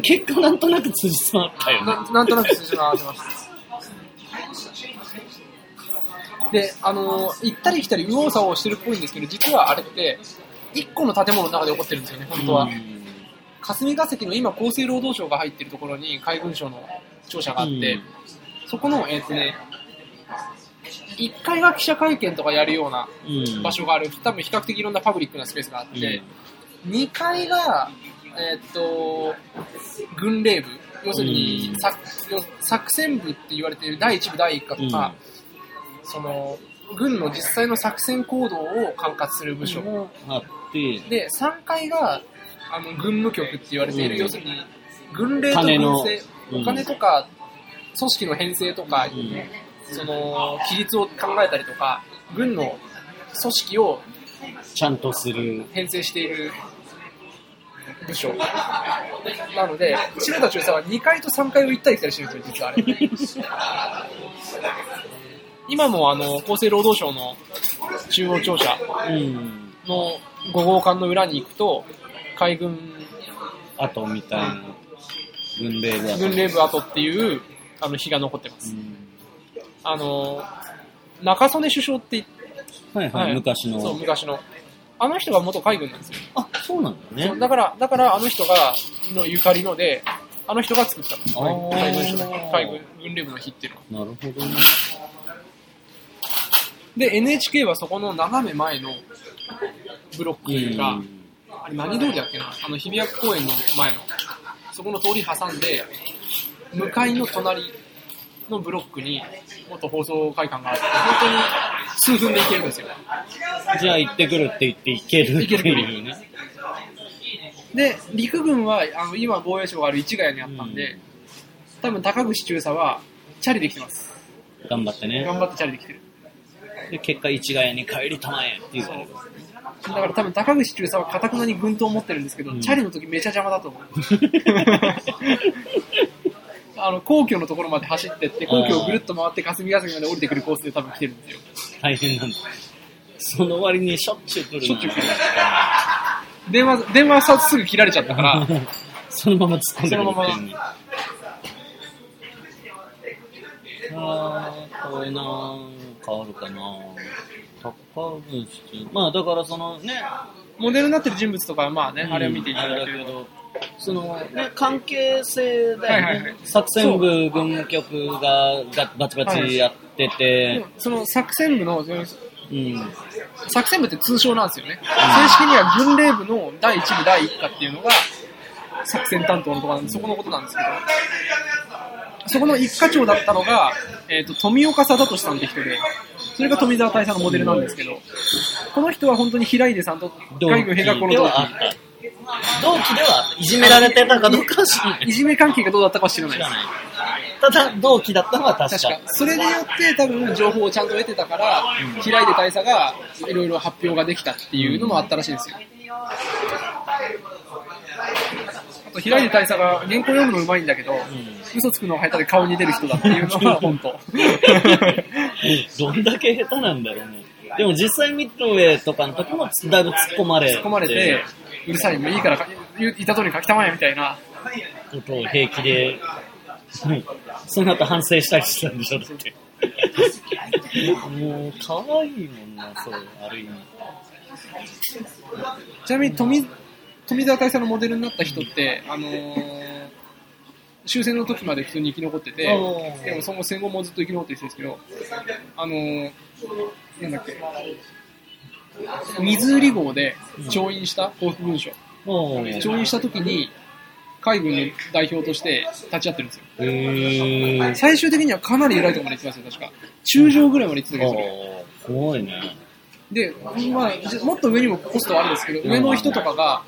結果なんとなく通じつまったよね。ななんとなく数字が合わせました。で、あのー行ったり来たり右往左往してるっぽいんですけど、実はあれって、1個の建物の中で起こってるんですよね、本当は。うん霞が関の今、厚生労働省が入ってるところに海軍省の庁舎があって、うんそこの、えっ、とね、1階が記者会見とかやるようなうん場所がある、多分比較的いろんなパブリックなスペースがあって、2階が、えっ、と、軍令部、要するに、うん。作作戦部って言われている第1部、第1課とか、その、軍の実際の作戦行動を管轄する部署。もあって、で、3階が、あの、軍務局って言われている、うん。要するに、軍令と軍政、うん。お金とか、組織の編成とか、うん。その、規律を考えたりとか、軍の組織をちゃんとする。編成している部署。なので、白田中佐は2階と3階を行ったり来たりしてるんですよ、実はあれ。今もあの、厚生労働省の中央庁舎うん。の5号館の裏に行くと、海軍あとみたいな。軍令部跡軍令部跡っていうあの碑が残ってます。うんあの、中曽根首相ってはいはい、昔の。そう、昔の。あの人が元海軍なんですよ。あ、そうなんだね。だから、だからあの人が、のゆかりので、あの人が作ったあの。ー海軍省の海軍軍令部の碑っていうのは。なるほどね。で、NHK はそこの斜め前のブロックというか、うんあれ何通りだっけな？あの日比谷公園の前の、そこの通り挟んで、向かいの隣のブロックに元放送会館があって、本当に数分で行けるんですよ。じゃあ行ってくるって言って行けるっていうね。で、陸軍は、あの、今防衛省がある市ヶ谷にあったんで、多分高口中佐は、チャリで来てます。頑張ってね。頑張ってチャリで来てる。で、結果一概に帰りたまえっていう。だから多分高口中佐は堅くなに軍刀を持ってるんですけど、うんチャリの時めちゃ邪魔だと思う。あの、皇居のところまで走ってって、皇居をぐるっと回って霞ヶ関まで降りてくるコースで多分来てるんですよ。大変なんだ。その割にしょっちゅう来るなしょっちゅう来る。電話、電話さすぐ切られちゃったから、そのまま突っ込んでくるそのまま。あー、これな変わるかな。高橋まあだからそのね、モデルになってる人物とかはまあね、あれを見ていただけると。そのね、関係性だよね。はいはいはい作戦部、軍務局ががバチバチやってでても、その作戦部の、うん。作戦部って通称なんですよね。正式には軍令部の第1部第1課っていうのが作戦担当のところなんで、そこのことなんですけど、そこの一課長だったのが、えっ、と、富岡貞俊さんって人で、それが富澤大佐のモデルなんですけど、この人は本当に平出さんと海軍兵学校の同ではあった。同期では。いじめられてたかどうかは知らない期。い。じめ関係がどうだったかは知らないです。ただ、同期だったのは確か。確か。それによって多分情報をちゃんと得てたから、平出大佐がいろいろ発表ができたっていうのもあったらしいんですよ。あと、平出大佐が原稿読むのうまいんだけど、嘘つくのが下手で顔に出る人だっていうのは 本当。どんだけ下手なんだろうね。でも実際ミッドウェイとかの時もだいぶ突っ込まれて、突っ込まれて、うるさい、もういいからか言った通りに書きたまえみたいな。ことを平気で、うんその後反省したりしたんでしょ、だって。もう、可愛いもんな、そう、ある意味。ちなみに富、富澤大佐のモデルになった人って、あのー終戦の時まで普通に生き残ってて、でもその戦後もずっと生き残ってる人ですけど、あのーなんだっけ、水売り号で調印した幸福文書。調印した時に、海軍の代表として立ち会ってるんですよ。最終的にはかなり偉いところまで行ってますよ、確か。中将ぐらいまで行ってたけど、すごいね。で、まあ、じもっと上にもポストはあるんですけど、上の人とかが、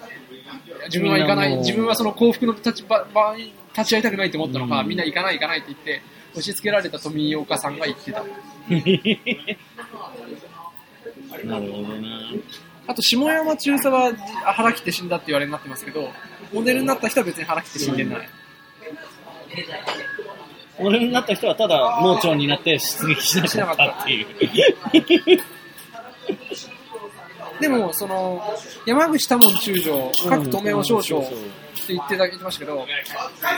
自分は行かない、自分はその幸福の立場場に立ち会いたくないって思ったのか、うんみんな行かない行かないって言って、押し付けられた富岡さんが言ってた。なるほどね。あと、下山中佐はあ腹切って死んだって言われになってますけど、モデルになった人は別に腹切って死んでない。俺になった人はただ盲腸になって出撃しなかったっていう。でも、その、山口多門中将、各止めを少々言ってた言ってましたけど、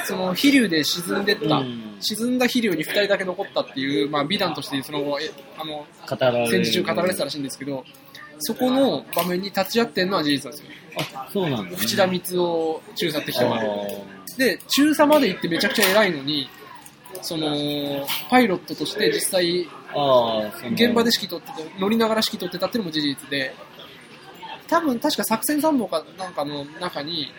その、飛竜で沈んでった、うん沈んだ飛竜に二人だけ残ったっていう、まあ、美談として、その後、えあの、戦時中語られてたらしいんですけど、そこの場面に立ち会ってるのは事実なんですよ。あ、そうなんだ、ね。淵田光夫中佐って人が。あで、中佐まで行ってめちゃくちゃ偉いのに、その、パイロットとして実際、現場で指揮取ってて、乗りながら指揮取ってたっていうのも事実で、多分確か作戦参謀かなんかの中に、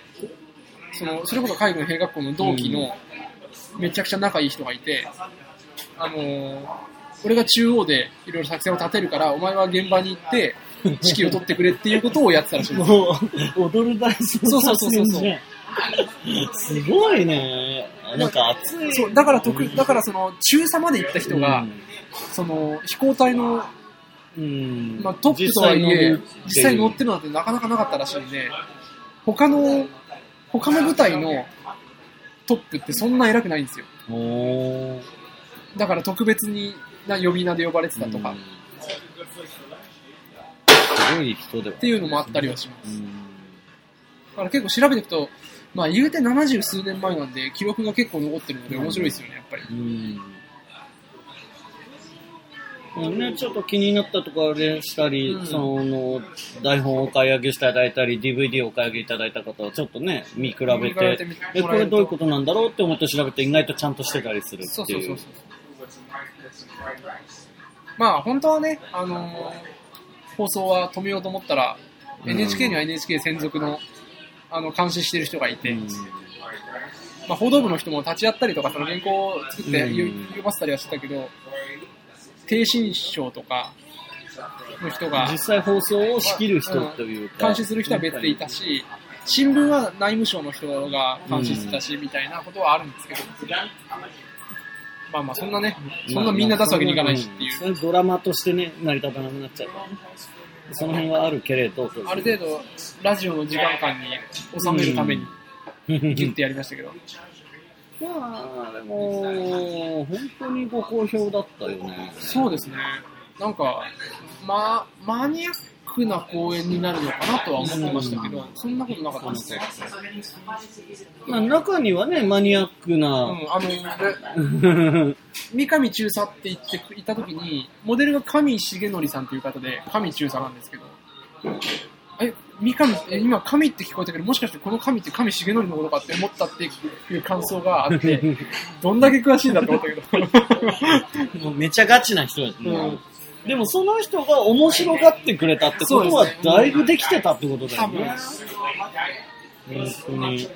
その、それこそ海軍兵学校の同期のめちゃくちゃ仲いい人がいて、あのー俺が中央でいろいろ作戦を立てるから、お前は現場に行って、指揮を取ってくれっていうことをやってたらしいんですよ。もう、踊る大捜そうそ査うそうそう。すごいね。なんか熱い。そう、だから特、だからその、中佐まで行った人が、その、飛行隊のうん、うんまあ、トップとはいえ、実際に乗ってるるなんてなかなかなかったらしいんで、他の、他の部隊のトップってそんな偉くないんですよ。だから特別にな呼び名で呼ばれてたとか、すごい人では。ていうのもあったりはします。うんだから結構調べていくと、まあ言うて70数年前なんで記録が結構残ってるので面白いですよね、やっぱり。うん。ね、ちょっと気になったところでしたり、うん。その台本をお買い上げしていただいたり、DVD をお買い上げいただいた方はちょっとね、見比べて。てみ、え、これどういうことなんだろうって思って調べて意外とちゃんとしてたりするっていう。まあ本当はね、あのー放送は止めようと思ったら、うん。NHK には NHK 専属のあの監視してる人がいて、うん。まあ、報道部の人も立ち会ったりとか、その原稿を作って読ませたりはしてたけど、低心章とかの人が実際放送を仕切る人というか、監視する人は別でいたし、新聞は内務省の人が監視してたし、みたいなことはあるんですけど、まあまあ、そんなね、そんなみんな出すわけにいかないしっていう。それドラマとしてね、成り立たなくなっちゃうからね。その辺はあるけれど、ある程度、ラジオの時間間に収めるために、ギュッてやりましたけど。まあ、でも、本当にご好評だったよね。そうですね。なんか、ま、マニアックな公演になるのかなとは思ってましたけど、そんなことなかったですね。まあ、中にはね、マニアックうな、ん、あの、三上中佐って言っていたときに、モデルが上重則さんという方で、上中佐なんですけど、え、三上、え今上って聞こえたけど、もしかしてこの上って上重則のことかって思ったっていう感想があって、どんだけ詳しいんだって思ったけど。もうめちゃガチな人だしね、うんでもその人が面白がってくれたってことはだいぶできてたってことだよね。本当に。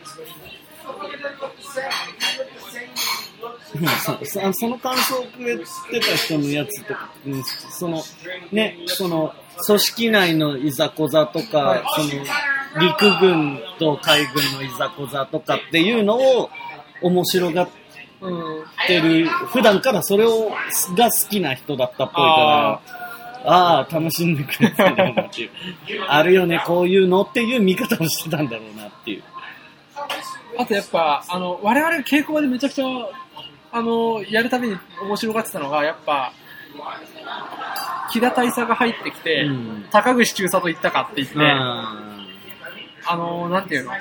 その感想をくれてた人のやつとか、うんそのね、その組織内のいざこざとか、その陸軍と海軍のいざこざとかっていうのを面白がっうん。てる、普段からそれをが好きな人だったっぽいから、ああ、楽しんでくれてたんだろうなっていう。あるよね、こういうのっていう見方をしてたんだろうなっていう。あとやっぱ、あの、我々稽古場でめちゃくちゃ、あの、やるたびに面白がってたのが、やっぱ、木田大佐が入ってきて、うん。高口中佐と言ったかって言って、ああの、なんていうの？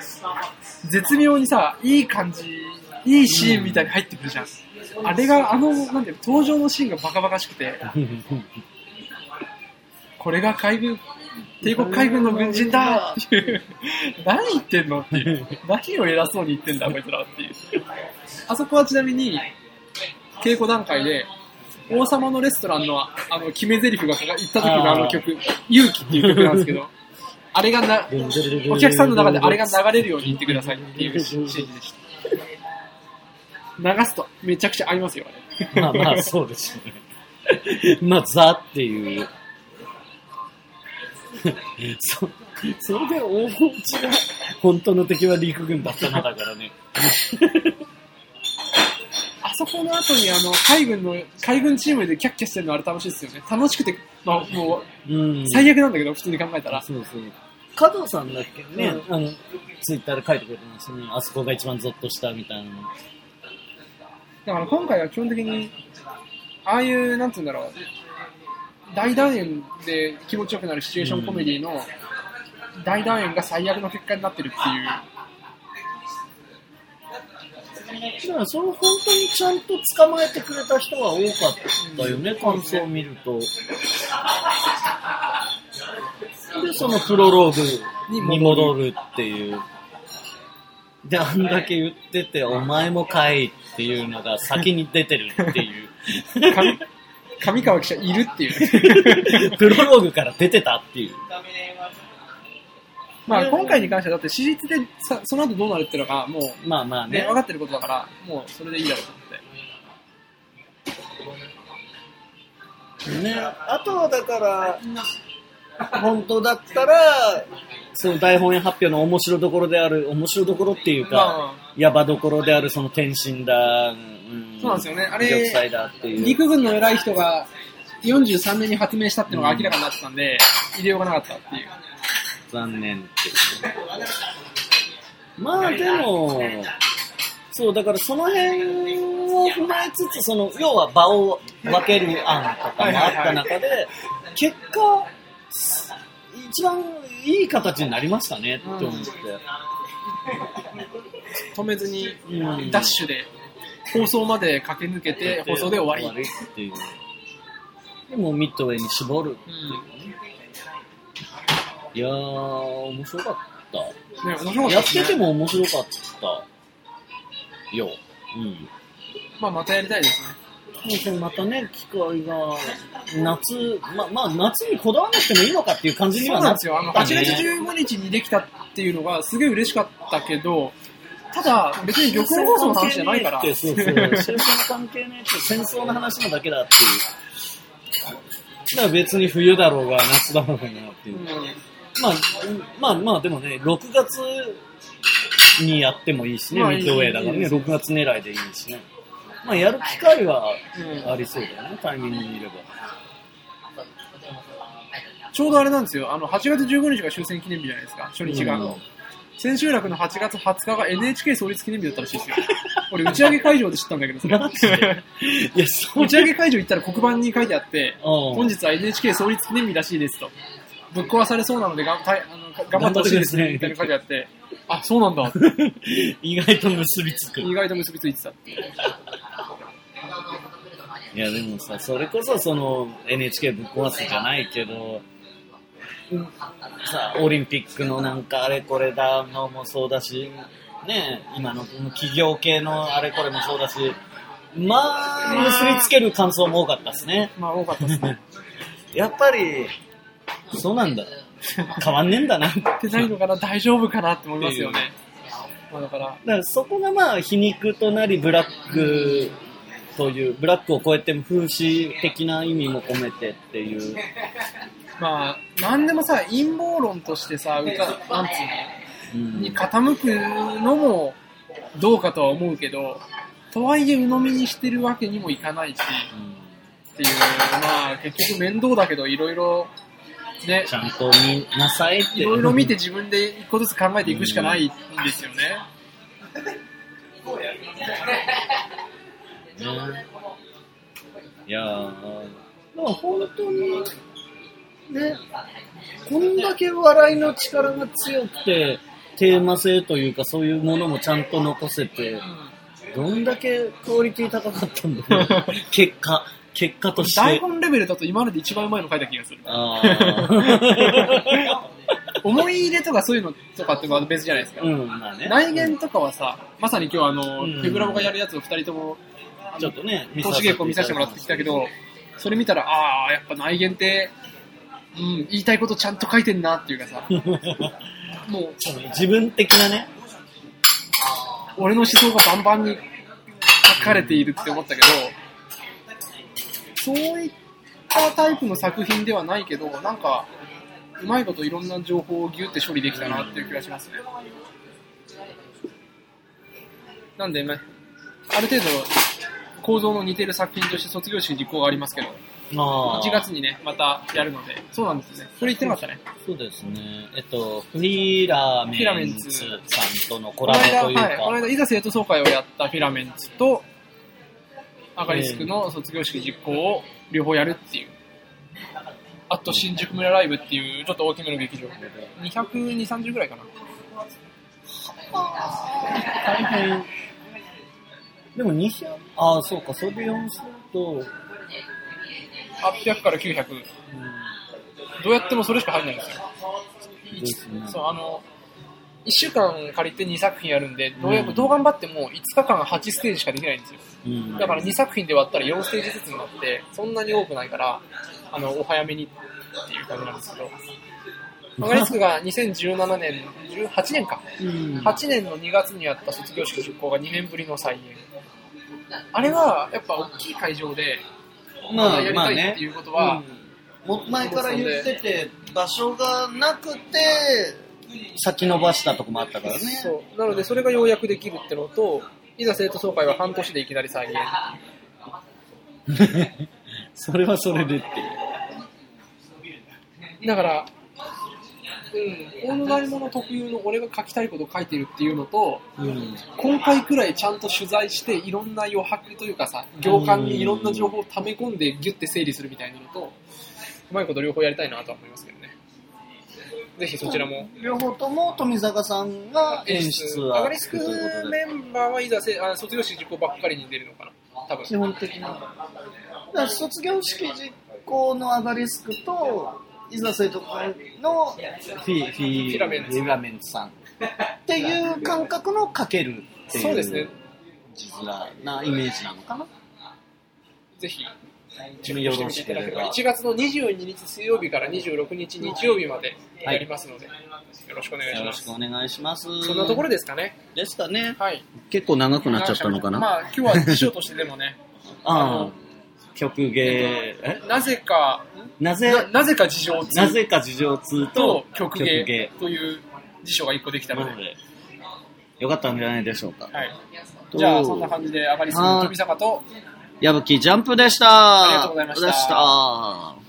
絶妙にさ、いい感じ、いいシーンみたいに入ってくるじゃん。あれが、あの、なんていうの？登場のシーンがバカバカしくて、ーこれが海軍、帝国海軍の軍人だっていう、何言ってんのっていう、何を偉そうに言ってんだ、こいつらっていう。あそこはちなみに、稽古段階で、王様のレストランの、あの、決め台詞がかか言った時のあの曲、勇気っていう曲なんですけど、あれがな、お客さんの中であれが流れるように言ってくださいっていう指示でした。流すとめちゃくちゃ合いますよ、あれ。まあまあ、そうですよね。まあ、ザっていう。そ、それで大内が本当の敵は陸軍だったのだからね。あそそこの後にあの、海軍の、海軍チームでキャッキャしてるのあれ楽しいですよね。楽しくて、まあもう、うん。最悪なんだけど、普通に考えたら。そうそう。加藤さんだっけね、うあの、ツイッターで書いてくれてますね。あそこが一番ゾッとしたみたいなの。だから今回は基本的に、ああいう、なんつうんだろう、大団円で気持ちよくなるシチュエーションコメディの、大団円が最悪の結果になってるっていう。だからそれを本当にちゃんと捕まえてくれた人は多かったよね、感想を見ると。で、そのプロローグに戻るっていう。で、あんだけ言ってて、お前もかいっていうのが先に出てるっていう。上上川記者いるっていう。プロローグから出てたっていう。まあ今回に関してはだって史実でさその後どうなるっていうのがもうまあまあね、ね分。かってることだから、もうそれでいいだろうと思って。ね、あとはだから、本当だったら、その大本営発表の面白どころである、面白どころっていうか、まヤバどころであるその天心だ、うん、そうなんですよねあれ玉砕だっていう。陸軍の偉い人が43年に発明したっていうのが明らかになってたんで、入れようがなかったっていう。残念っていう。まあでも、そう、だからその辺を踏まえつつ、その、要は場を分ける案とかもあった中で、結果、一番いい形になりましたねって思って。止めずに、うんダッシュで、放送まで駆け抜けて、放送で終わり。っていう。でもミッドウェイに絞る。うんいやー、面白かった。ね、面白かったやってても面白かったよ。うん。まあまたやりたいですね。もうこれまたね、機会が、夏、ま、まあ夏にこだわらなくてもいいのかっていう感じにそうはなんっなですよ。あの、8たね。月15日にできたっていうのがすげえ嬉しかったけど、ただ、別に旅行放送の話じゃないから。そうそう。終戦関係ねえって戦争の話なだけだっていう。だから別に冬だろうが夏だろうがなっていう。うんまあ、まあまあでもね、6月にやってもいいしね、まあミッドウェイだからね、いいです6月狙いでいいしね。まあやる機会はうんありそうだよね、タイミングにいれば。ちょうどあれなんですよ。あの、8月15日が終戦記念日じゃないですか、初日が。うん千秋楽の8月20日が NHK 創立記念日だったらしいですよ。俺、打ち上げ会場で知ったんだけど、それいや、打ち上げ会場行ったら黒板に書いてあって、うん本日は NHK 創立記念日らしいですと。ぶっ壊されそうなのでがんたいあのが頑張ってほしいですね、みたいな書いてあって、あ、そうなんだ。意外と結びつく。意外と結びついてたっていう。いや、でもさ、それこそその NHK ぶっ壊すじゃないけど、うんさ、オリンピックのなんかあれこれだのもそうだし、ね、今の企業系のあれこれもそうだし、まあ、結びつける感想も多かったですね。まあ、多かったですね。やっぱり、そうなんだ。変わんねえんだな。ってないのかな、大丈夫かなって思いますよね。まあ、だから、だからそこがまあ皮肉となりブラックという、ブラックを超えても風刺的な意味も込めてっていう。まあ、なんでもさ、陰謀論としてさ、歌、なんつうの、うんに傾くのもどうかとは思うけど、とはいえ鵜呑みにしてるわけにもいかないし、っていう、まあ結局面倒だけどいろいろ、ねち、ゃんと見なさいって。いろいろ見て自分で一個ずつ考えていくしかないんですよね。ね。いやー、でも本当に、ね、こんだけ笑いの力が強くて、テーマ性というかそういうものもちゃんと残せて、どんだけクオリティ高かったんだろう。結果、結果として。台本レベルだと今までで一番うまいの書いた気がする。思い入れとかそういうのとかってまた別じゃないですか。うん、まあね。内言とかはさ、まさに今日あの、うんフェブラボがやるやつを二人とも、ちょっとね、投資稽古見させてもらってきたけど、それ見たら、ああ、やっぱ内言って、うん、言いたいことちゃんと書いてんなっていうかさ、もう、自分的なね、俺の思想がバンバンに書かれているって思ったけど、そういったタイプの作品ではないけど、なんか、うまいこといろんな情報をギュって処理できたなっていう気がしますね。なんで、まあある程度、構造の似てる作品として卒業式実行がありますけど、まあ、1月にね、またやるので、そうなんですよね。それ言ってなかったね。そうですね。えっと、フィラメンツさんとのコラボというか、はい、この間、いざ生徒総会をやったフィラメンツと、アガリスクの卒業式実行を両方やるっていう。あと、新宿村ライブっていう、ちょっと大きめの劇場。220、30ぐらいかな。大変。でも200、ああ、そうか、それで4すると、800から900。どうやってもそれしか入んないんですよ。ですねそう、あの、1週間借りて2作品やるんで、どうやうんどう頑張っても5日間8ステージしかできないんですよ。うんだから2作品で割ったら4ステージずつになって、そんなに多くないから、あの、お早めにっていう感じなんですけど、アガリスクが2017年、18年か。うん8年の2月にやった卒業式実行が2年ぶりの再演。あれは、やっぱ大きい会場で、まあやりたいっていうことは、うん、も前から言ってて、場所がなくて、先延ばしたとこもあったからね。そう。なので、それがようやくできるってのと、いざ生徒総会は半年でいきなり再演。それはそれでっていう。だから、うん、オンラインもの特有の俺が書きたいこと書いてるっていうのと、うん今回くらいちゃんと取材して、いろんな余白というかさ、行間にいろんな情報を溜め込んでギュッて整理するみたいなのと、うまいこと両方やりたいなとは思いますけどね。ぜひそちらも。両方とも富坂さんが演出はアガリスクメンバーはいざせあ卒業式実行ばっかりに出るのかな多分。基本的な。だから卒業式実行のアガリスクと、いざ生徒会のフィフィフィラメンツフィラメンツさんっていう感覚のかけるっていうそうですね。字面なイメージなのかな。ぜひ、よろしければ。1月の22日水曜日から26日日曜日までやりますので、よろしくお願いしますよろしく。お願いします。そんなところですかね。ですかね。はい。結構長くなっちゃったのかな。まあ、今日は辞書としてでもね、ああ、曲芸、え？なぜか、なぜ、ななぜか事情通なぜか事情通とと曲芸という辞書が1個できたので、なので、よかったんじゃないでしょうか。はい。じゃあ、そんな感じで、上がりすぎの富坂と、矢吹ジャンプでした。ありがとうございました